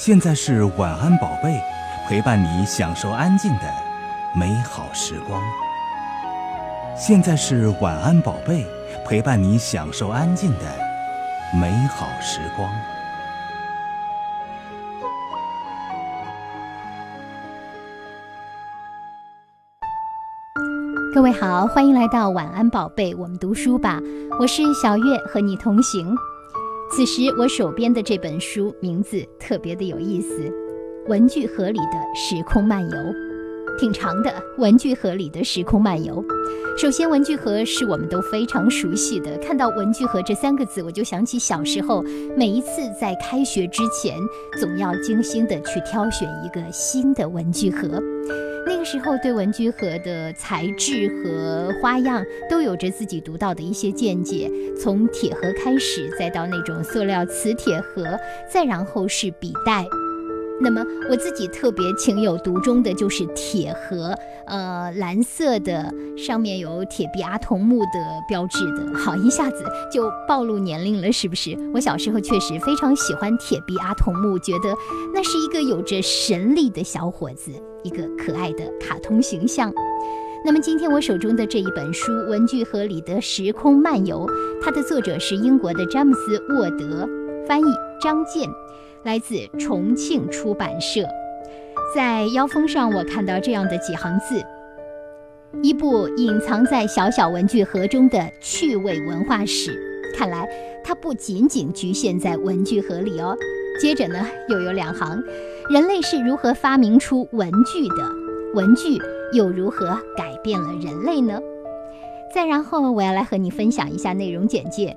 现在是晚安宝贝，陪伴你享受安静的美好时光。现在是晚安宝贝，陪伴你享受安静的美好时光。各位好，欢迎来到晚安宝贝，我们读书吧。我是小月，和你同行。此时我手边的这本书名字特别的有意思，《文具盒里的时空漫游》，挺长的。《文具盒里的时空漫游》，首先，文具盒是我们都非常熟悉的。看到“文具盒”这三个字，我就想起小时候，每一次在开学之前，总要精心的去挑选一个新的文具盒。那个时候对文具盒的材质和花样都有着自己独到的一些见解，从铁盒开始，再到那种塑料磁铁盒，再然后是笔袋。那么我自己特别情有独钟的就是铁盒，呃，蓝色的，上面有铁臂阿童木的标志的。好，一下子就暴露年龄了，是不是？我小时候确实非常喜欢铁臂阿童木，觉得那是一个有着神力的小伙子，一个可爱的卡通形象。那么今天我手中的这一本书《文具盒里的时空漫游》，它的作者是英国的詹姆斯·沃德，翻译张健。来自重庆出版社，在腰封上我看到这样的几行字：一部隐藏在小小文具盒中的趣味文化史。看来它不仅仅局限在文具盒里哦。接着呢，又有两行：人类是如何发明出文具的？文具又如何改变了人类呢？再然后，我要来和你分享一下内容简介。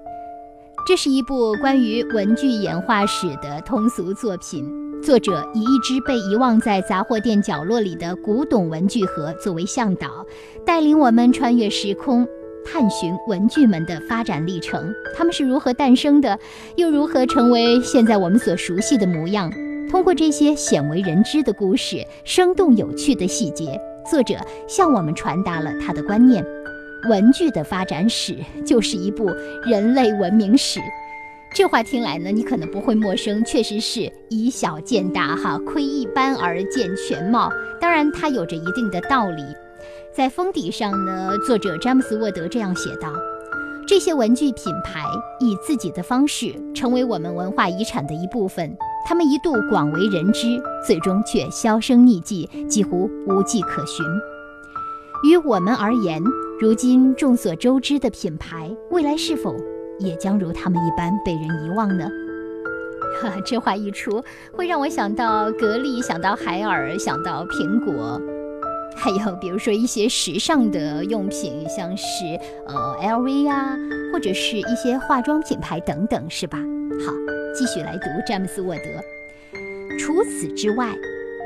这是一部关于文具演化史的通俗作品。作者以一只被遗忘在杂货店角落里的古董文具盒作为向导，带领我们穿越时空，探寻文具们的发展历程。他们是如何诞生的，又如何成为现在我们所熟悉的模样？通过这些鲜为人知的故事、生动有趣的细节，作者向我们传达了他的观念。文具的发展史就是一部人类文明史，这话听来呢，你可能不会陌生，确实是以小见大哈，窥一斑而见全貌。当然，它有着一定的道理。在封底上呢，作者詹姆斯沃德这样写道：这些文具品牌以自己的方式成为我们文化遗产的一部分，他们一度广为人知，最终却销声匿迹，几乎无迹可寻。于我们而言，如今众所周知的品牌，未来是否也将如他们一般被人遗忘呢？哈，这话一出，会让我想到格力，想到海尔，想到苹果，还有比如说一些时尚的用品，像是呃 LV 呀，或者是一些化妆品牌等等，是吧？好，继续来读詹姆斯沃德。除此之外，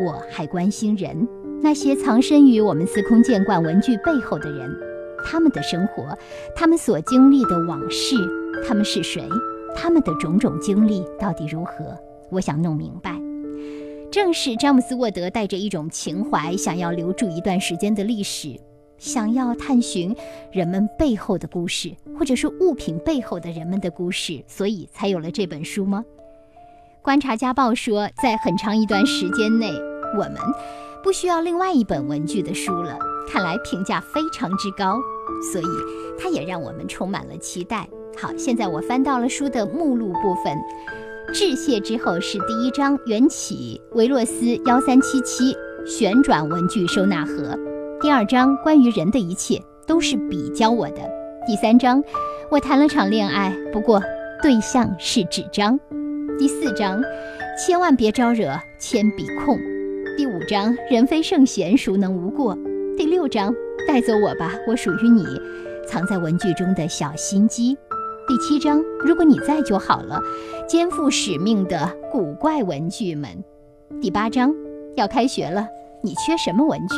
我还关心人。那些藏身于我们司空见惯文具背后的人，他们的生活，他们所经历的往事，他们是谁？他们的种种经历到底如何？我想弄明白。正是詹姆斯·沃德带着一种情怀，想要留住一段时间的历史，想要探寻人们背后的故事，或者是物品背后的人们的故事，所以才有了这本书吗？观察家报说，在很长一段时间内，我们。不需要另外一本文具的书了，看来评价非常之高，所以它也让我们充满了期待。好，现在我翻到了书的目录部分，致谢之后是第一章缘起维洛斯幺三七七旋转文具收纳盒，第二章关于人的一切都是笔教我的，第三章我谈了场恋爱，不过对象是纸张，第四章千万别招惹铅笔控。第五章，人非圣贤，孰能无过？第六章，带走我吧，我属于你，藏在文具中的小心机。第七章，如果你在就好了，肩负使命的古怪文具们。第八章，要开学了，你缺什么文具？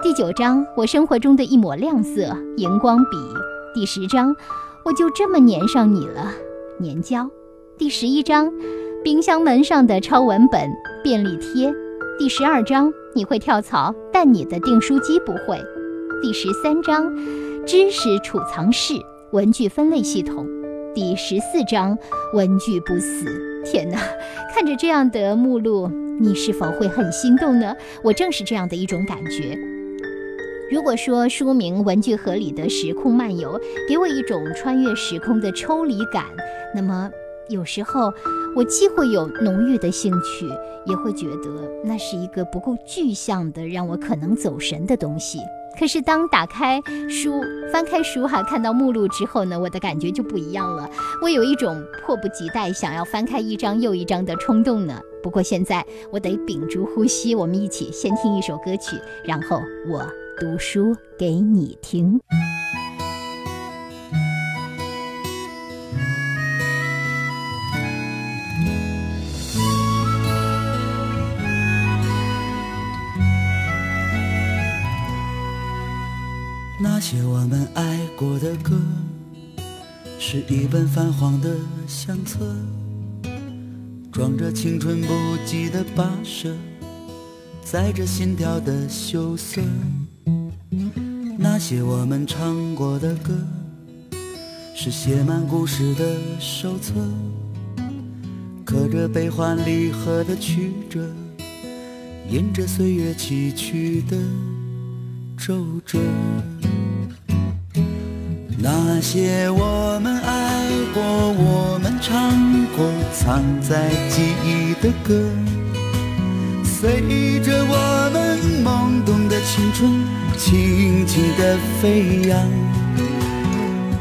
第九章，我生活中的一抹亮色，荧光笔。第十章，我就这么粘上你了，粘胶。第十一章，冰箱门上的抄文本，便利贴。第十二章，你会跳槽，但你的订书机不会。第十三章，知识储藏室文具分类系统。第十四章，文具不死。天哪，看着这样的目录，你是否会很心动呢？我正是这样的一种感觉。如果说书名《文具盒里的时空漫游》给我一种穿越时空的抽离感，那么有时候我既会有浓郁的兴趣，也会觉得那是一个不够具象的，让我可能走神的东西。可是当打开书、翻开书哈，看到目录之后呢，我的感觉就不一样了。我有一种迫不及待想要翻开一张又一张的冲动呢。不过现在我得屏住呼吸，我们一起先听一首歌曲，然后我读书给你听。些我们爱过的歌，是一本泛黄的相册，装着青春不羁的跋涉，载着心跳的羞涩。那些我们唱过的歌，是写满故事的手册，刻着悲欢离合的曲折，印着岁月崎岖的皱褶。那些我们爱过、我们唱过、藏在记忆的歌，随着我们懵懂的青春，轻轻地飞扬。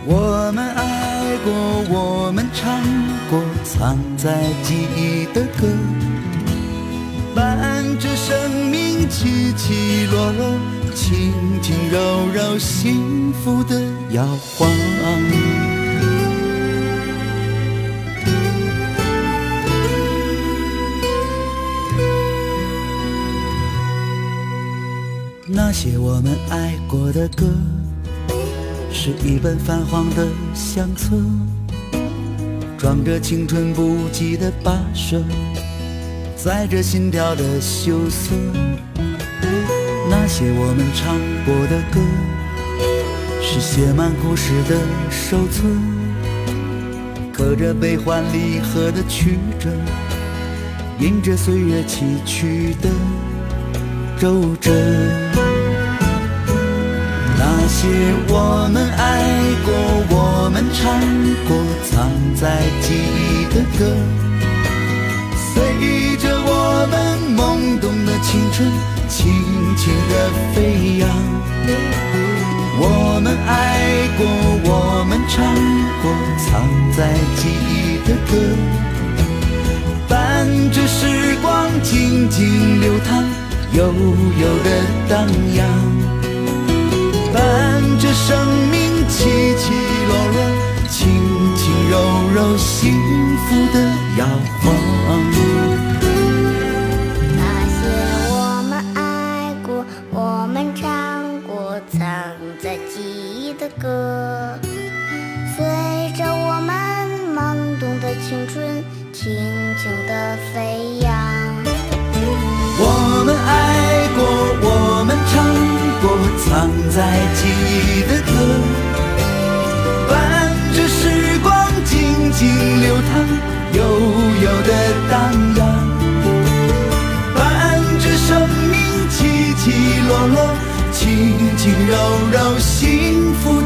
我们爱过、我们唱过、藏在记忆的歌，伴着生命起起落落。轻轻柔柔，幸福的摇晃。那些我们爱过的歌，是一本泛黄的相册，装着青春不羁的跋涉，载着心跳的羞涩。那些我们唱过的歌，是写满故事的手册，刻着悲欢离合的曲折，印着岁月崎岖的皱褶。那些我们爱过、我们唱过、藏在记忆的歌，动的青春。轻轻的飞扬，我们爱过，我们唱过，藏在记忆的歌，伴着时光静静流淌，悠悠的荡漾，伴着生命起起落落，轻轻柔柔，幸福的摇晃。歌，随着我们懵懂的青春，轻轻地飞扬。我们爱过，我们唱过，藏在记忆的歌，伴着时光静静流淌，悠悠的荡漾，伴着生命起起落落。轻轻柔柔，幸福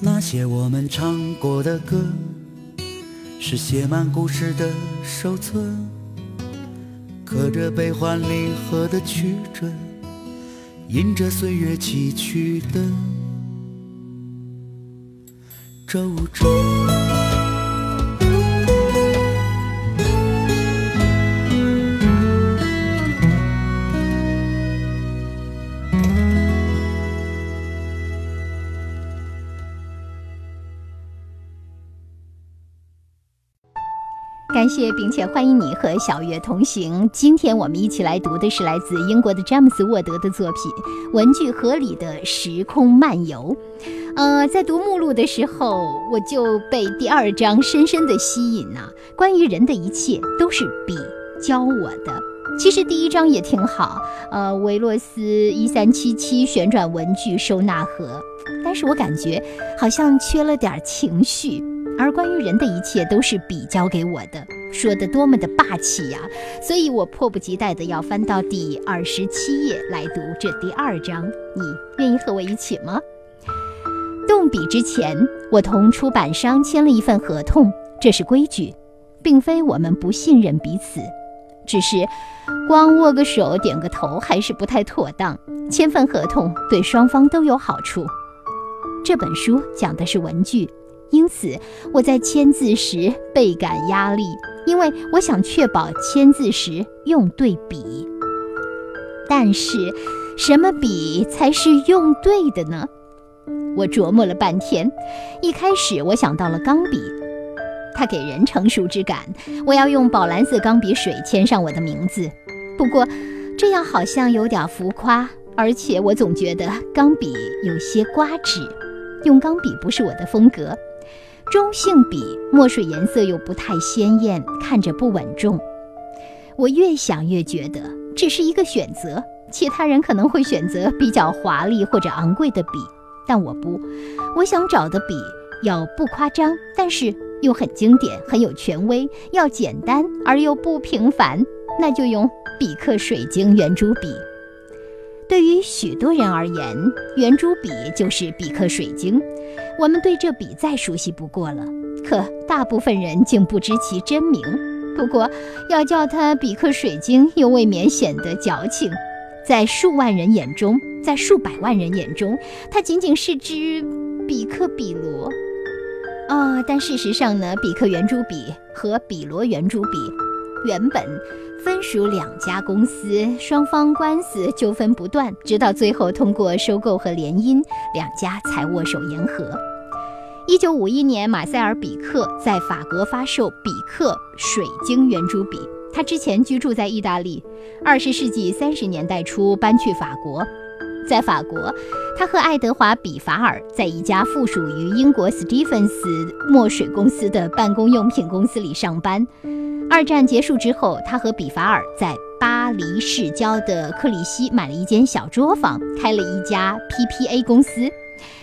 那些我们唱过的歌，是写满故事的手册，刻着悲欢离合的曲折，印着岁月崎岖的皱褶。感谢并且欢迎你和小月同行。今天我们一起来读的是来自英国的詹姆斯·沃德的作品《文具盒里的时空漫游》。呃，在读目录的时候，我就被第二章深深的吸引呐。关于人的一切都是笔教我的。其实第一章也挺好。呃，维洛斯一三七七旋转文具收纳盒。但是我感觉好像缺了点情绪。而关于人的一切都是笔教给我的，说的多么的霸气呀！所以我迫不及待的要翻到第二十七页来读这第二章。你愿意和我一起吗？动笔之前，我同出版商签了一份合同，这是规矩，并非我们不信任彼此，只是光握个手、点个头还是不太妥当。签份合同对双方都有好处。这本书讲的是文具。因此，我在签字时倍感压力，因为我想确保签字时用对笔。但是，什么笔才是用对的呢？我琢磨了半天。一开始，我想到了钢笔，它给人成熟之感。我要用宝蓝色钢笔水签上我的名字。不过，这样好像有点浮夸，而且我总觉得钢笔有些刮纸，用钢笔不是我的风格。中性笔墨水颜色又不太鲜艳，看着不稳重。我越想越觉得这是一个选择。其他人可能会选择比较华丽或者昂贵的笔，但我不。我想找的笔要不夸张，但是又很经典、很有权威；要简单而又不平凡，那就用比克水晶圆珠笔。对于许多人而言，圆珠笔就是比克水晶。我们对这笔再熟悉不过了，可大部分人竟不知其真名。不过，要叫它比克水晶，又未免显得矫情。在数万人眼中，在数百万人眼中，它仅仅是支比克比罗。啊，但事实上呢，比克圆珠笔和比罗圆珠笔原本分属两家公司，双方官司纠纷不断，直到最后通过收购和联姻，两家才握手言和。一九五一年，马塞尔·比克在法国发售比克水晶圆珠笔。他之前居住在意大利，二十世纪三十年代初搬去法国。在法国，他和爱德华·比法尔在一家附属于英国斯蒂芬斯墨水公司的办公用品公司里上班。二战结束之后，他和比法尔在巴黎市郊的克里希买了一间小作坊，开了一家 PPA 公司。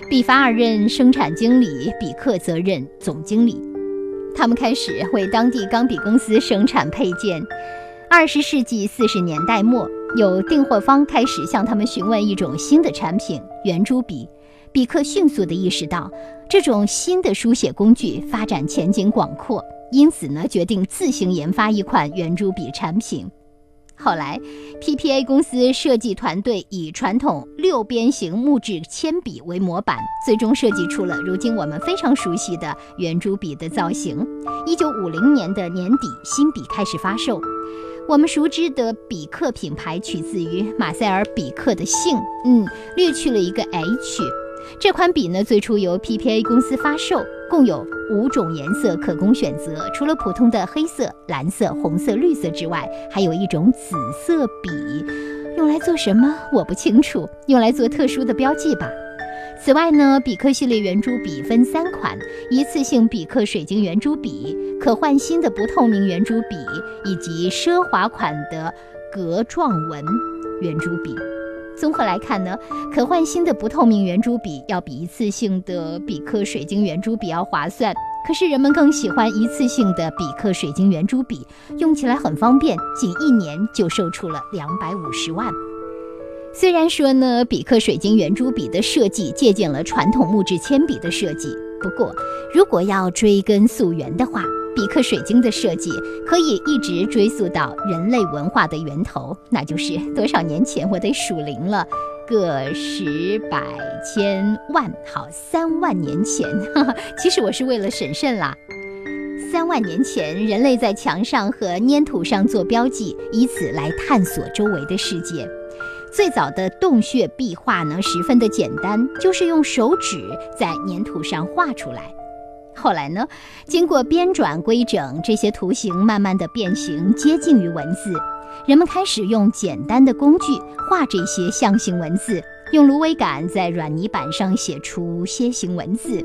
比法尔任生产经理，比克则任总经理。他们开始为当地钢笔公司生产配件。二十世纪四十年代末，有订货方开始向他们询问一种新的产品——圆珠笔。比克迅速地意识到这种新的书写工具发展前景广阔，因此呢，决定自行研发一款圆珠笔产品。后来，PPA 公司设计团队以传统六边形木质铅笔为模板，最终设计出了如今我们非常熟悉的圆珠笔的造型。一九五零年的年底，新笔开始发售。我们熟知的比克品牌取自于马塞尔·比克的姓，嗯，略去了一个 H。这款笔呢，最初由 PPA 公司发售，共有五种颜色可供选择。除了普通的黑色、蓝色、红色、绿色之外，还有一种紫色笔，用来做什么我不清楚，用来做特殊的标记吧。此外呢，比克系列圆珠笔分三款：一次性比克水晶圆珠笔、可换新的不透明圆珠笔，以及奢华款的格状纹圆珠笔。综合来看呢，可换新的不透明圆珠笔要比一次性的比克水晶圆珠笔要划算。可是人们更喜欢一次性的比克水晶圆珠笔，用起来很方便，仅一年就售出了两百五十万。虽然说呢，比克水晶圆珠笔的设计借鉴了传统木质铅笔的设计，不过如果要追根溯源的话，比克水晶的设计可以一直追溯到人类文化的源头，那就是多少年前？我得数零了，个十百千万，好，三万年前。其实我是为了审慎啦。三万年前，人类在墙上和粘土上做标记，以此来探索周围的世界。最早的洞穴壁画呢，十分的简单，就是用手指在粘土上画出来。后来呢，经过编转规整，这些图形慢慢的变形，接近于文字。人们开始用简单的工具画这些象形文字，用芦苇杆在软泥板上写出楔形文字。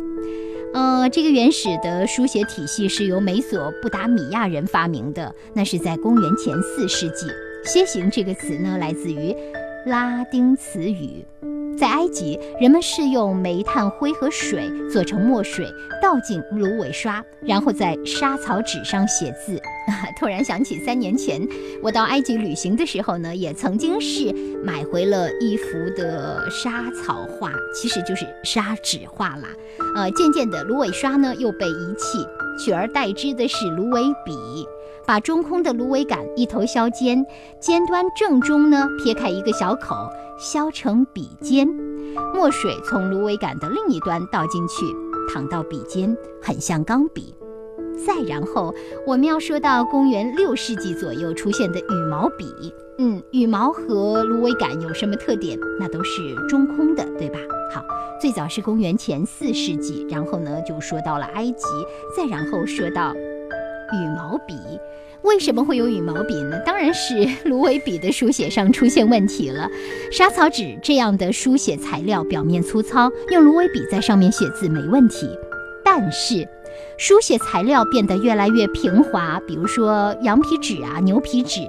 呃，这个原始的书写体系是由美索不达米亚人发明的，那是在公元前四世纪。楔形这个词呢，来自于拉丁词语。在埃及，人们是用煤炭灰和水做成墨水，倒进芦苇刷，然后在沙草纸上写字。突然想起三年前我到埃及旅行的时候呢，也曾经是买回了一幅的沙草画，其实就是砂纸画啦。呃，渐渐的，芦苇刷呢又被遗弃，取而代之的是芦苇笔。把中空的芦苇杆一头削尖，尖端正中呢撇开一个小口，削成笔尖。墨水从芦苇杆的另一端倒进去，淌到笔尖，很像钢笔。再然后，我们要说到公元六世纪左右出现的羽毛笔。嗯，羽毛和芦苇杆有什么特点？那都是中空的，对吧？好，最早是公元前四世纪，然后呢就说到了埃及，再然后说到羽毛笔。为什么会有羽毛笔呢？当然是 芦苇笔的书写上出现问题了。沙草纸这样的书写材料表面粗糙，用芦苇笔在上面写字没问题。但是，书写材料变得越来越平滑，比如说羊皮纸啊、牛皮纸，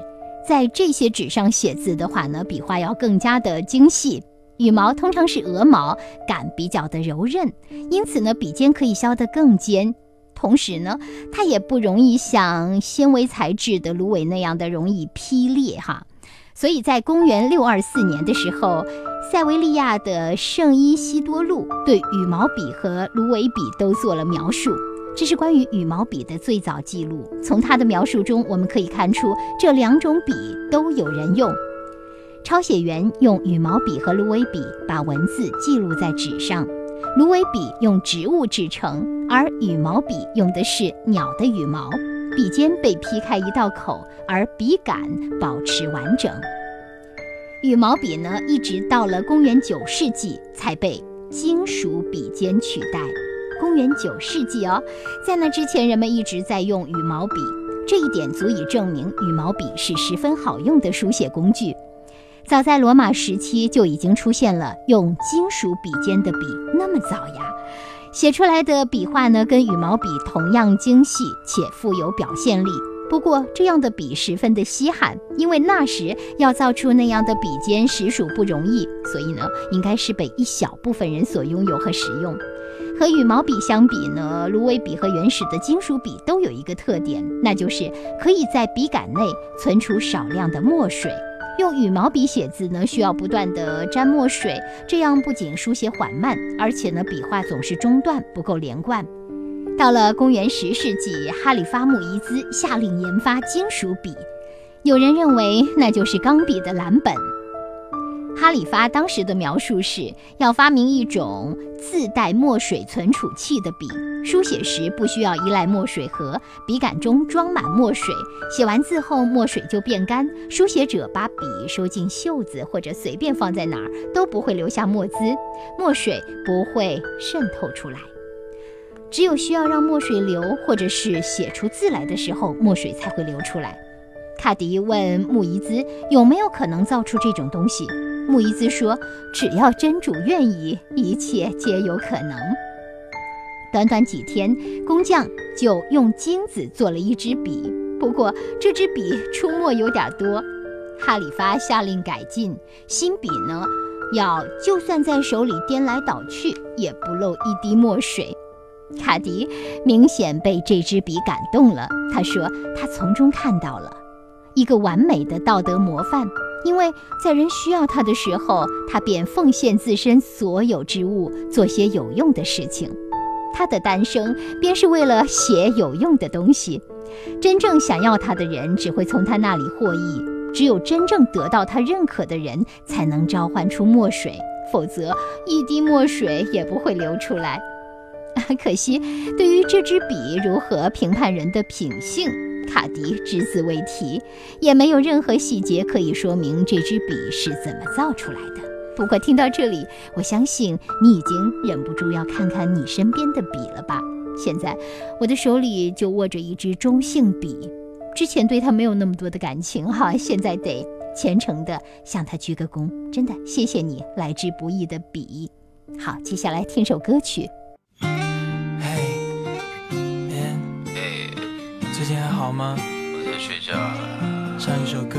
在这些纸上写字的话呢，笔画要更加的精细。羽毛通常是鹅毛，杆比较的柔韧，因此呢，笔尖可以削得更尖。同时呢，它也不容易像纤维材质的芦苇那样的容易劈裂哈。所以在公元六二四年的时候，塞维利亚的圣伊西多禄对羽毛笔和芦苇笔都做了描述。这是关于羽毛笔的最早记录。从他的描述中，我们可以看出这两种笔都有人用。抄写员用羽毛笔和芦苇笔把文字记录在纸上。芦苇笔用植物制成，而羽毛笔用的是鸟的羽毛。笔尖被劈开一道口，而笔杆保持完整。羽毛笔呢，一直到了公元九世纪才被金属笔尖取代。公元九世纪哦，在那之前，人们一直在用羽毛笔，这一点足以证明羽毛笔是十分好用的书写工具。早在罗马时期就已经出现了用金属笔尖的笔，那么早呀，写出来的笔画呢跟羽毛笔同样精细且富有表现力。不过这样的笔十分的稀罕，因为那时要造出那样的笔尖实属不容易，所以呢应该是被一小部分人所拥有和使用。和羽毛笔相比呢，芦苇笔和原始的金属笔都有一个特点，那就是可以在笔杆内存储少量的墨水。用羽毛笔写字呢，需要不断的沾墨水，这样不仅书写缓慢，而且呢，笔画总是中断，不够连贯。到了公元十世纪，哈里发穆伊兹下令研发金属笔，有人认为那就是钢笔的蓝本。哈里发当时的描述是要发明一种自带墨水存储器的笔，书写时不需要依赖墨水盒，笔杆中装满墨水，写完字后墨水就变干，书写者把笔收进袖子或者随便放在哪儿都不会留下墨渍，墨水不会渗透出来。只有需要让墨水流或者是写出字来的时候，墨水才会流出来。卡迪问穆伊兹有没有可能造出这种东西。木伊兹说：“只要真主愿意，一切皆有可能。”短短几天，工匠就用金子做了一支笔。不过，这支笔出墨有点多，哈里发下令改进。新笔呢，要就算在手里颠来倒去，也不漏一滴墨水。卡迪明显被这支笔感动了，他说：“他从中看到了一个完美的道德模范。”因为在人需要他的时候，他便奉献自身所有之物，做些有用的事情。他的诞生便是为了写有用的东西。真正想要他的人只会从他那里获益，只有真正得到他认可的人才能召唤出墨水，否则一滴墨水也不会流出来。可惜，对于这支笔如何评判人的品性？卡迪只字未提，也没有任何细节可以说明这支笔是怎么造出来的。不过听到这里，我相信你已经忍不住要看看你身边的笔了吧？现在我的手里就握着一支中性笔，之前对它没有那么多的感情哈，现在得虔诚地向它鞠个躬，真的谢谢你来之不易的笔。好，接下来听首歌曲。吗？我在睡觉。唱一首歌，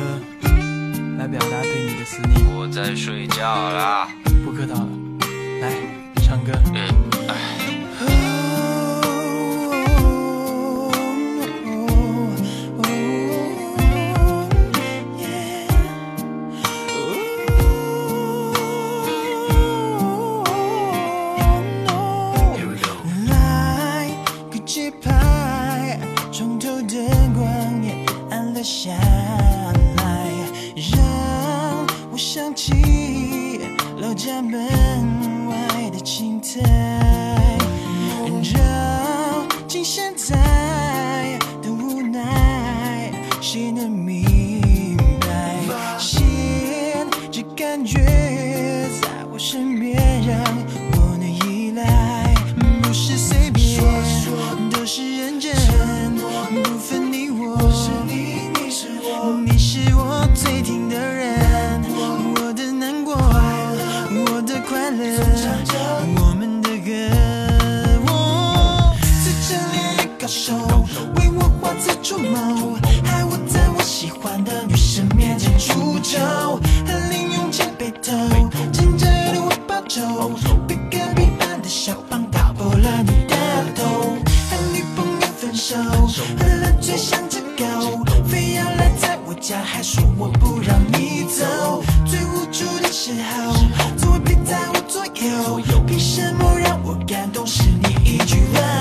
来表达对你的思念。我在睡觉啦。不客套了，来唱歌。来的快乐，我们的歌，我自称恋爱高手，为我花草除毛，害我在我喜欢的女生面前出糗，零用钱被偷，真正的我报仇，被隔壁班的小胖打破了你的头，和女朋友分手，喝了醉像只狗，非要赖在我家，还说我不让你走，最无助的时候，凭什么让我感动？是你一句问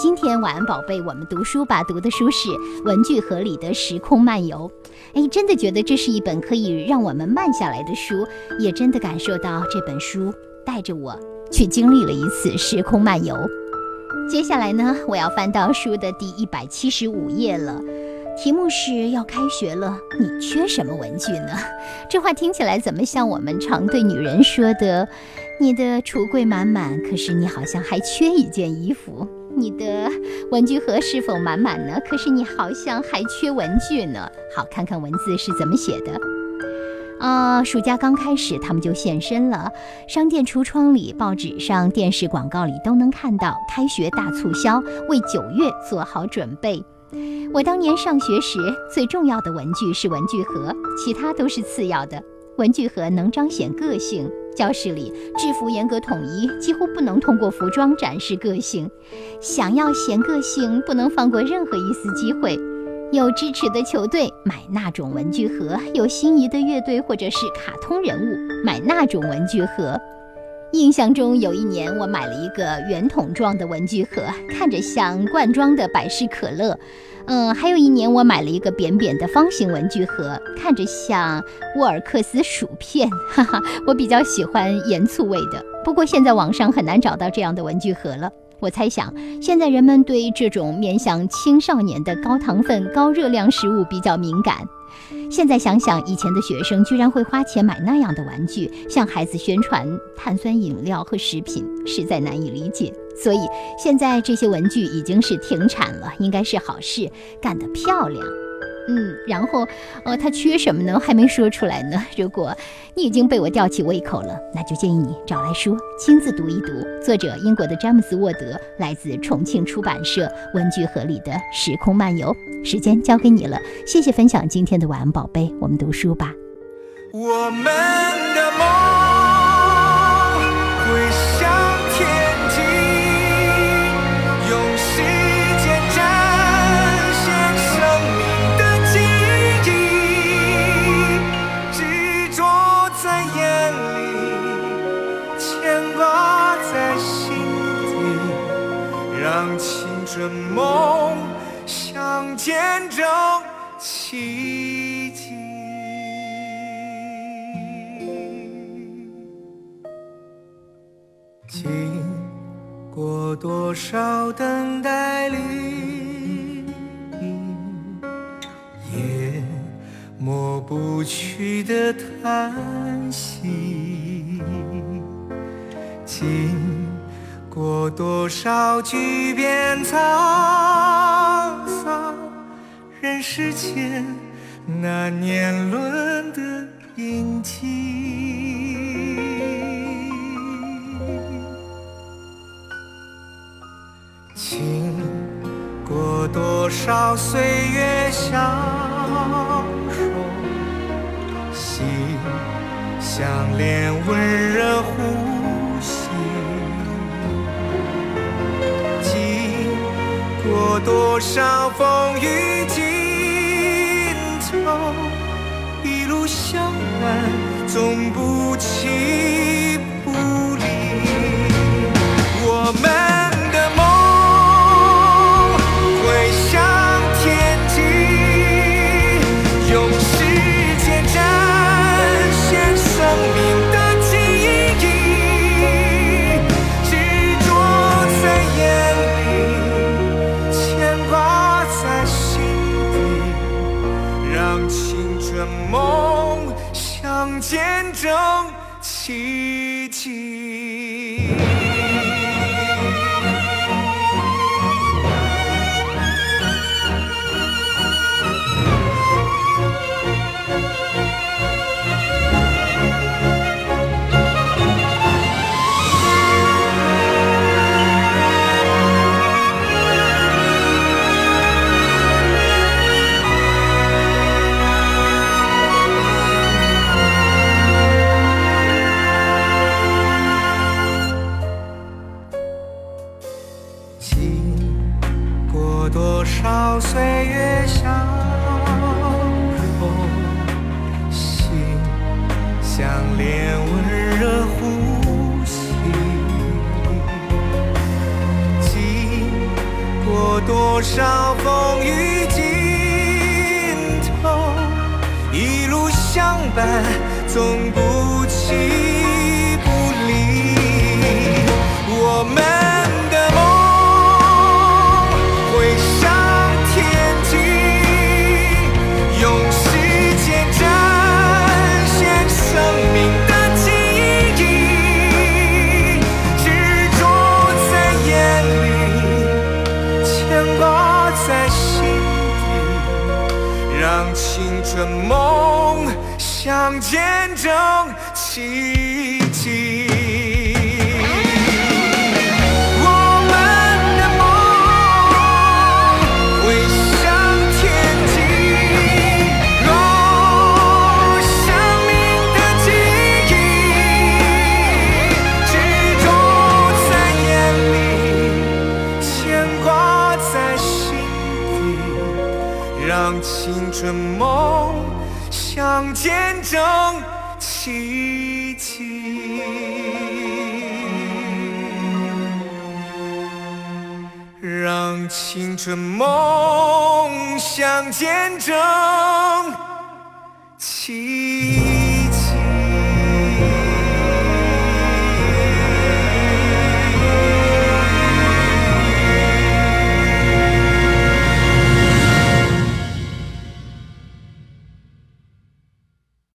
今天晚安宝贝，我们读书吧，读的书是文具盒里的时空漫游。哎，真的觉得这是一本可以让我们慢下来的书，也真的感受到这本书带着我去经历了一次时空漫游。接下来呢，我要翻到书的第一百七十五页了。题目是要开学了，你缺什么文具呢？这话听起来怎么像我们常对女人说的？你的橱柜满满，可是你好像还缺一件衣服。你的文具盒是否满满呢？可是你好像还缺文具呢。好，看看文字是怎么写的。啊，暑假刚开始，他们就现身了。商店橱窗里、报纸上、电视广告里都能看到开学大促销，为九月做好准备。我当年上学时，最重要的文具是文具盒，其他都是次要的。文具盒能彰显个性，教室里制服严格统一，几乎不能通过服装展示个性。想要显个性，不能放过任何一丝机会。有支持的球队买那种文具盒，有心仪的乐队或者是卡通人物买那种文具盒。印象中有一年，我买了一个圆筒状的文具盒，看着像罐装的百事可乐。嗯，还有一年我买了一个扁扁的方形文具盒，看着像沃尔克斯薯片。哈哈，我比较喜欢盐醋味的，不过现在网上很难找到这样的文具盒了。我猜想，现在人们对这种面向青少年的高糖分、高热量食物比较敏感。现在想想，以前的学生居然会花钱买那样的玩具，向孩子宣传碳酸饮料和食品，实在难以理解。所以现在这些文具已经是停产了，应该是好事，干得漂亮。嗯，然后，呃，他缺什么呢？还没说出来呢。如果你已经被我吊起胃口了，那就建议你找来书亲自读一读。作者英国的詹姆斯·沃德，来自重庆出版社《文具盒里的时空漫游》。时间交给你了，谢谢分享今天的晚安宝贝，我们读书吧。我们过多少等待里，也抹不去的叹息。经过多少巨变沧桑，人世间那年轮的印记。多少岁月相守，心相连温热呼吸。经过多少风雨尽头，一路相伴，总不弃不离。我们。多少岁月相守，心相连温热呼吸。经过多少风雨尽头，一路相伴，总不奇迹，让青春梦想见证。